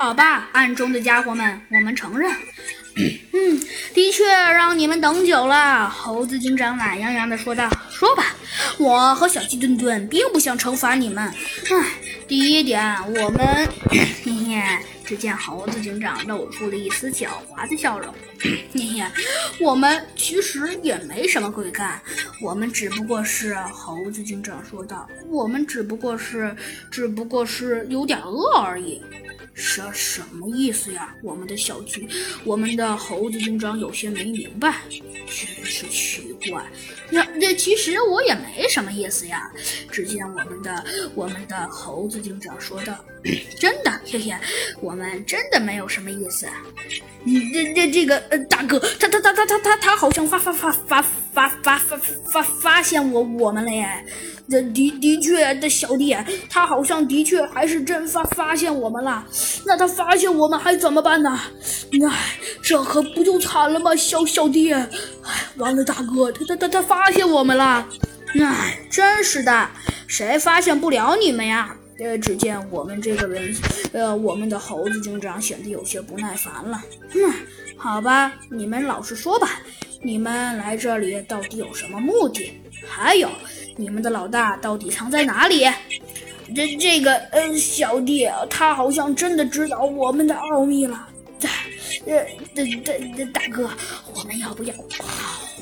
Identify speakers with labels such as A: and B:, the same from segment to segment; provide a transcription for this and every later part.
A: 好吧，暗中的家伙们，我们承认。嗯，的确让你们等久了。猴子警长懒洋洋地说道：“说吧，我和小鸡墩墩并不想惩罚你们。唉，第一点，我们 嘿嘿。”只见猴子警长露出了一丝狡猾的笑容。嘿嘿，我们其实也没什么可以干，我们只不过是……猴子警长说道：“我们只不过是……只不过是有点饿而已。”什什么意思呀？我们的小鸡，我们的猴子警长有些没明白，真是奇怪。那那其实我也没什么意思呀。只见我们的我们的猴子警长说道：“ 真的，嘿嘿，我们真的没有什么意思。你这这这个呃，大哥，他他他他他他他好像发发发发发发发发发现我我们了耶。”的的的确，的小弟，他好像的确还是真发发现我们了。那他发现我们还怎么办呢？哎，这可不就惨了吗，小小弟！哎，完了，大哥，他他他他发现我们了。哎，真是的，谁发现不了你们呀？呃，只见我们这个人，呃，我们的猴子警长显得有些不耐烦了。嗯，好吧，你们老实说吧，你们来这里到底有什么目的？还有。你们的老大到底藏在哪里？这这个呃，小弟他好像真的知道我们的奥秘了。呃，大大大哥，我们要不要跑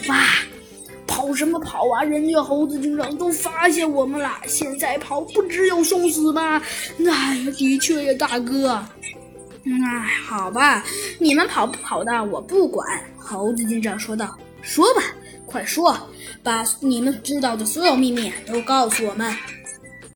A: 吧？跑什么跑啊？人家猴子警长都发现我们了，现在跑不只有送死吗？哎呀，的确呀，大哥。哎，好吧，你们跑不跑的我不管。猴子警长说道：“说吧。”快说，把你们知道的所有秘密都告诉我们。